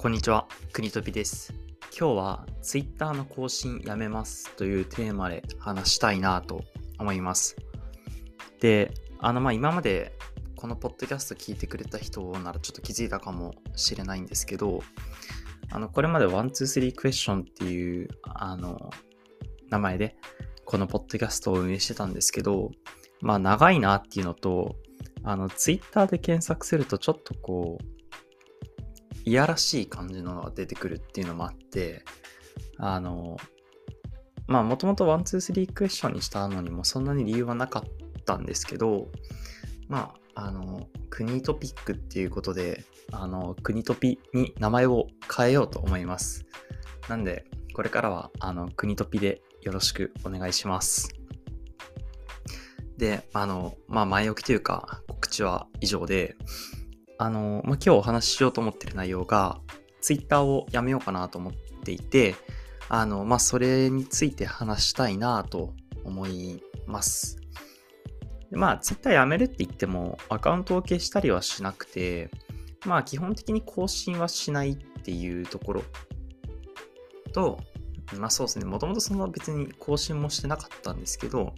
こんにちは、国飛です。今日は Twitter の更新やめますというテーマで話したいなと思います。で、あのま今までこのポッドキャスト聞いてくれた人ならちょっと気づいたかもしれないんですけど、あのこれまで123クエスチョンっていうあの名前でこのポッドキャストを運営してたんですけど、まあ長いなっていうのと、あの Twitter で検索するとちょっとこういやらしい感じのが出てくるっていうのもあって、あの、まあもともとワン、ツー、スリークエスチョンにしたのにもそんなに理由はなかったんですけど、まあ、あの、国トピックっていうことで、あの、国トピに名前を変えようと思います。なんで、これからは、あの、国トピでよろしくお願いします。で、あの、まあ前置きというか、告知は以上で、あの、まあ、今日お話ししようと思ってる内容が、ツイッターをやめようかなと思っていて、あの、まあ、それについて話したいなと思います。でまあ、ツイッターやめるって言っても、アカウントを消したりはしなくて、まあ、基本的に更新はしないっていうところと、まあそうですね、もともとそんな別に更新もしてなかったんですけど、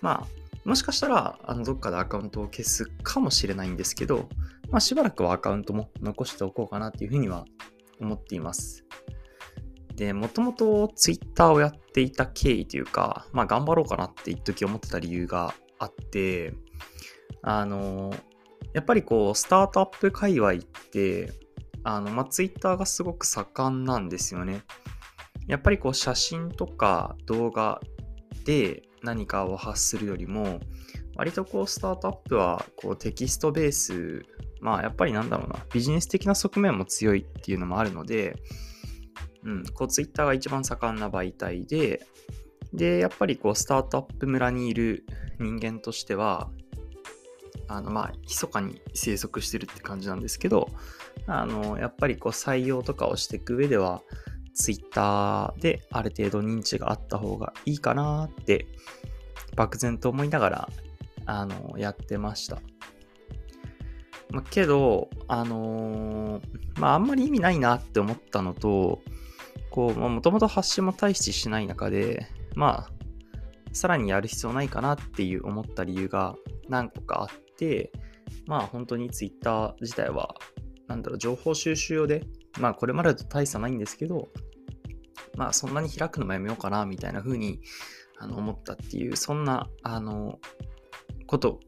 まあ、もしかしたら、あの、どっかでアカウントを消すかもしれないんですけど、まあ、しばらくはアカウントも残しておこうかなっていうふうには思っています。で、もともと Twitter をやっていた経緯というか、まあ、頑張ろうかなって一時思ってた理由があって、あの、やっぱりこう、スタートアップ界隈って、あの、まあ、Twitter がすごく盛んなんですよね。やっぱりこう、写真とか動画で何かを発するよりも、割とこう、スタートアップはこうテキストベースまあやっぱりなんだろうな、ビジネス的な側面も強いっていうのもあるので、うん、こうツイッターが一番盛んな媒体で、で、やっぱりこうスタートアップ村にいる人間としては、あのまあ、密かに生息してるって感じなんですけど、あの、やっぱりこう採用とかをしていく上では、ツイッターである程度認知があった方がいいかなって、漠然と思いながら、あの、やってました。まあ、けど、あのー、まあ、あんまり意味ないなって思ったのと、こう、もともと発信も大してしない中で、まあ、さらにやる必要ないかなっていう思った理由が何個かあって、まあ本当に Twitter 自体は、なんだろう、情報収集用で、まあこれまでと大差ないんですけど、まあそんなに開くのもやめようかな、みたいな風にあの思ったっていう、そんな、あの、こと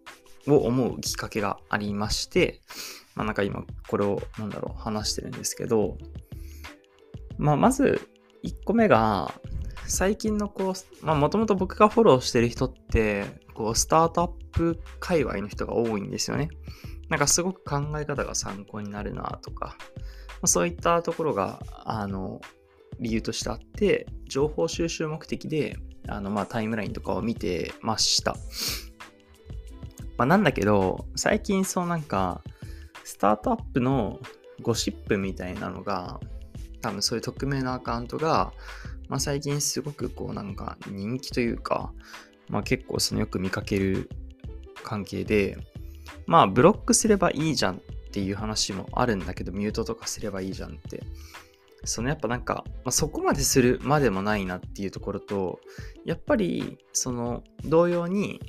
を思うきっかけがありまして、まあなんか今これをなんだろう話してるんですけど、まあまず1個目が、最近のこう、まあもともと僕がフォローしてる人って、こうスタートアップ界隈の人が多いんですよね。なんかすごく考え方が参考になるなとか、そういったところが、あの、理由としてあって、情報収集目的で、あの、まあタイムラインとかを見てました。まあ、なんだけど、最近そうなんか、スタートアップのゴシップみたいなのが、多分そういう匿名のアカウントが、まあ、最近すごくこうなんか人気というか、まあ、結構そのよく見かける関係で、まあブロックすればいいじゃんていう話もあるんだけど、ミュートとかすればいいじゃんって。そのやっぱなんか、まあ、そこまでするまでもないなっていうところと、やっぱりその同様に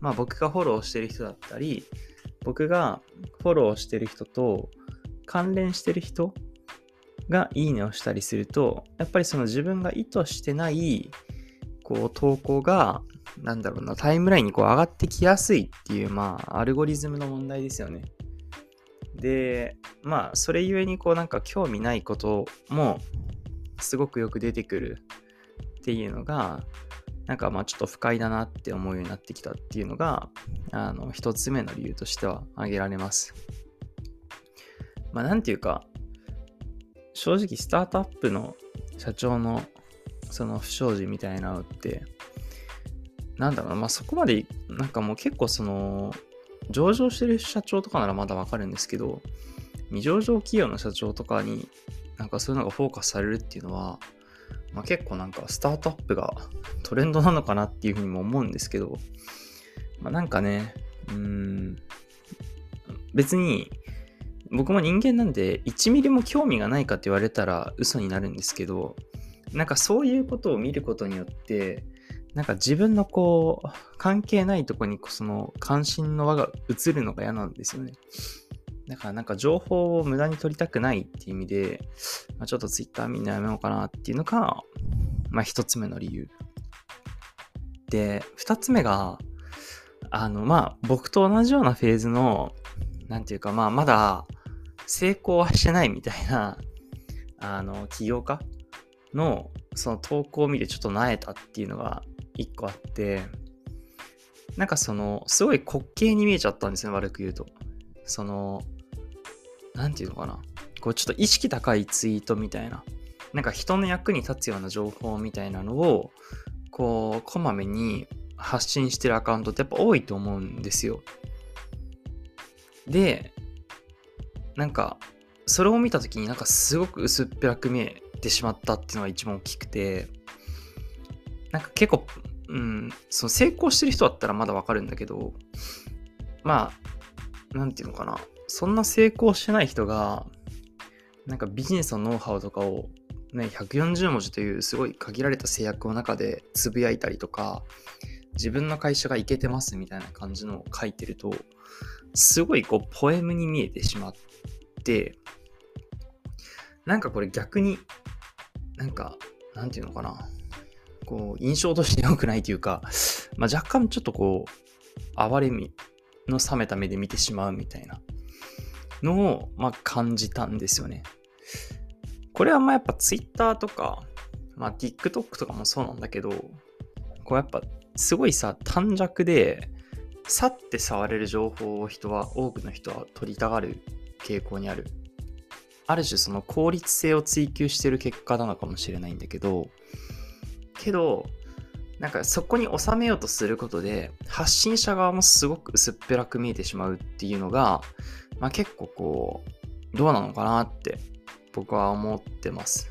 まあ僕がフォローしてる人だったり、僕がフォローしてる人と関連してる人がいいねをしたりすると、やっぱりその自分が意図してない、こう投稿が、なんだろうな、タイムラインにこう上がってきやすいっていう、まあ、アルゴリズムの問題ですよね。で、まあ、それゆえにこうなんか興味ないこともすごくよく出てくるっていうのが、なんかまあちょっと不快だなって思うようになってきたっていうのが、あの、一つ目の理由としては挙げられます。まあなんていうか、正直スタートアップの社長のその不祥事みたいなのって、なんだろう、まあそこまで、なんかもう結構その、上場してる社長とかならまだわかるんですけど、未上場企業の社長とかになんかそういうのがフォーカスされるっていうのは、まあ、結構なんかスタートアップがトレンドなのかなっていうふうにも思うんですけど、まあ、なんかね、うん、別に僕も人間なんで1ミリも興味がないかって言われたら嘘になるんですけど、なんかそういうことを見ることによって、なんか自分のこう、関係ないとこにその関心の輪が移るのが嫌なんですよね。だからなんか情報を無駄に取りたくないっていう意味で、まあ、ちょっと Twitter みんなやめようかなっていうのが、まあ一つ目の理由。で、二つ目が、あの、まあ僕と同じようなフェーズの、なんていうかまあまだ成功はしてないみたいな、あの、起業家のその投稿を見てちょっと萎えたっていうのが一個あって、なんかその、すごい滑稽に見えちゃったんですね、悪く言うと。その、なんていうのかな。こうちょっと意識高いツイートみたいな。なんか人の役に立つような情報みたいなのを、こう、こまめに発信してるアカウントってやっぱ多いと思うんですよ。で、なんか、それを見た時になんかすごく薄っぺらく見えてしまったっていうのが一番大きくて、なんか結構、うん、その成功してる人だったらまだわかるんだけど、まあ、なんていうのかな。そんな成功してない人が、なんかビジネスのノウハウとかをね、140文字というすごい限られた制約の中でつぶやいたりとか、自分の会社がいけてますみたいな感じのを書いてると、すごいこうポエムに見えてしまって、なんかこれ逆に、なんか、なんていうのかな。こう、印象として良くないというか、まあ、若干ちょっとこう、哀れみの冷めた目で見てしまうみたいなのを、まあ、感じたんですよね。これはまあやっぱ Twitter とか、まあ、TikTok とかもそうなんだけど、こうやっぱすごいさ、短尺で、さって触れる情報を人は、多くの人は取りたがる傾向にある。ある種その効率性を追求してる結果なのかもしれないんだけど、けど、なんかそこに収めようとすることで、発信者側もすごく薄っぺらく見えてしまうっていうのが、まあ結構こう、どうなのかなって僕は思ってます。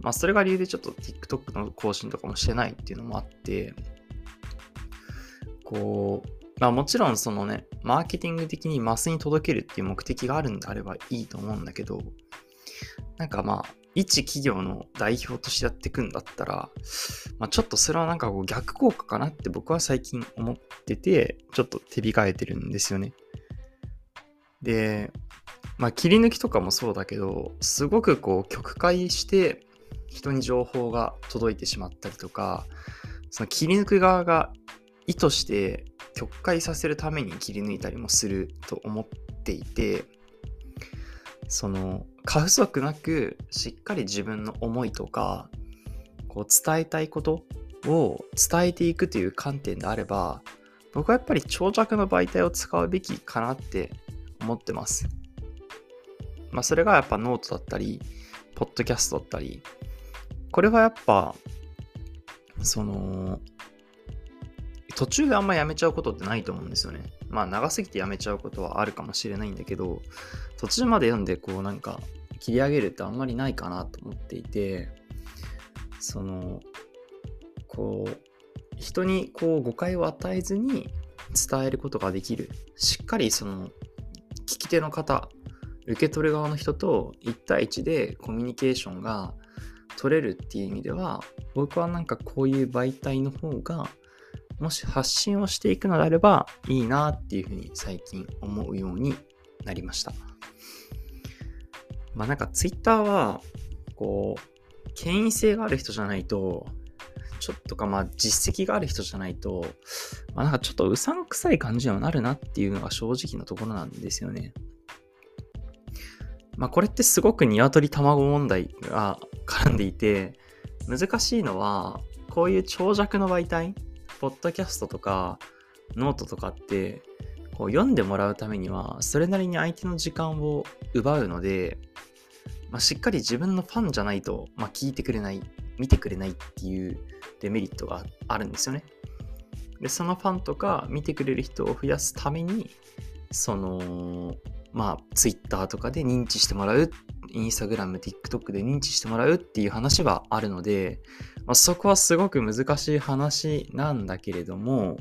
まあそれが理由でちょっと TikTok の更新とかもしてないっていうのもあって、こう、まあもちろんそのね、マーケティング的にマスに届けるっていう目的があるんであればいいと思うんだけど、なんかまあ、一企業の代表としてやっていくんだったら、まあ、ちょっとそれはなんかこう逆効果かなって僕は最近思ってて、ちょっと手控えてるんですよね。で、まあ切り抜きとかもそうだけど、すごくこう曲解して人に情報が届いてしまったりとか、その切り抜く側が意図して曲解させるために切り抜いたりもすると思っていて、その過不足なくしっかり自分の思いとかこう伝えたいことを伝えていくという観点であれば僕はやっぱり長尺の媒体を使うべきかなって思ってます。まあそれがやっぱノートだったり、ポッドキャストだったり、これはやっぱ、その、途中であんまやめちゃうことってないと思うんですよね。まあ長すぎてやめちゃうことはあるかもしれないんだけど、途中まで読んでこうなんか切り上げるってあんまりないかなと思っていて、その、こう、人にこう誤解を与えずに伝えることができる。しっかりその、聞き手の方、受け取る側の人と1対1でコミュニケーションが取れるっていう意味では、僕はなんかこういう媒体の方がもし発信をしていくのであればいいなっていうふうに最近思うようになりました。まあなんか Twitter は、こう、権威性がある人じゃないと、ちょっとかまあ実績がある人じゃないと、まあなんかちょっとうさんくさい感じにはなるなっていうのが正直なところなんですよね。まあこれってすごく鶏卵問題が絡んでいて、難しいのは、こういう長尺の媒体、ポッドキャストとか、ノートとかって、こう読んでもらうためには、それなりに相手の時間を奪うので、まあ、しっかり自分のファンじゃないと、まあ、聞いてくれない、見てくれないっていうデメリットがあるんですよね。で、そのファンとか見てくれる人を増やすために、その、まあ、Twitter とかで認知してもらう、Instagram、TikTok で認知してもらうっていう話はあるので、まあ、そこはすごく難しい話なんだけれども、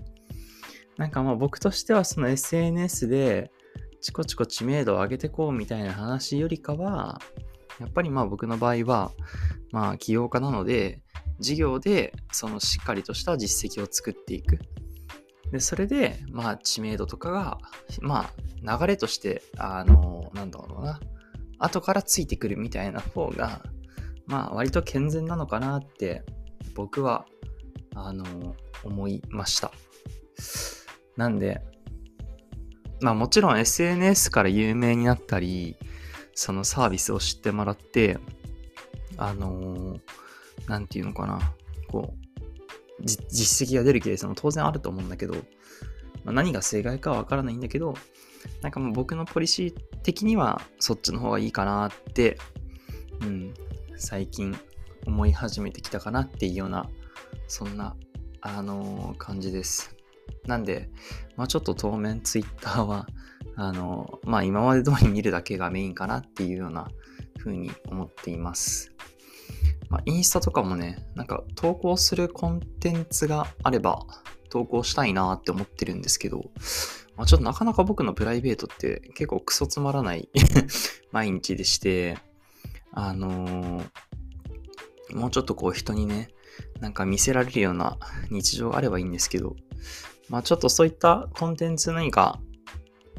なんかまあ僕としてはその SNS でチコチコ知名度を上げてこうみたいな話よりかは、やっぱりまあ僕の場合は、まあ起業家なので、事業でそのしっかりとした実績を作っていく。で、それで、まあ知名度とかが、まあ流れとして、あの、なんだろうな、後からついてくるみたいな方が、まあ割と健全なのかなって僕は、あの、思いました。なんで、まあもちろん SNS から有名になったり、そのサービスを知ってもらって、あのー、ていうのかな、こう、実績が出るケースも当然あると思うんだけど、まあ、何が正解かはわからないんだけど、なんかもう僕のポリシー的にはそっちの方がいいかなって、うん、最近思い始めてきたかなっていうような、そんな、あのー、感じです。なんで、まあちょっと当面ツイッターは、あのー、まあ今まで通り見るだけがメインかなっていうような風に思っています。まあ、インスタとかもね、なんか投稿するコンテンツがあれば投稿したいなって思ってるんですけど、まあ、ちょっとなかなか僕のプライベートって結構クソつまらない 毎日でして、あのー、もうちょっとこう人にね、なんか見せられるような日常があればいいんですけど、まあちょっとそういったコンテンツ何か、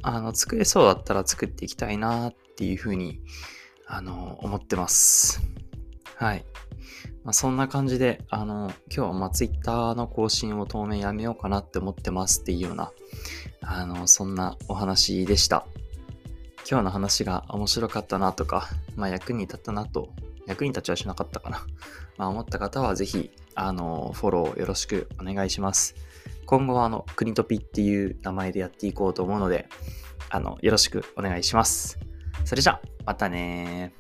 あの、作れそうだったら作っていきたいなっていうふうに、あの、思ってます。はい。まあ、そんな感じで、あの、今日はまあ Twitter の更新を当面やめようかなって思ってますっていうような、あの、そんなお話でした。今日の話が面白かったなとか、まあ役に立ったなと、役に立ちはしなかったかな。まあ思った方はぜひ、あの、フォローよろしくお願いします。今後はあの、国トピっていう名前でやっていこうと思うので、あの、よろしくお願いします。それじゃ、またね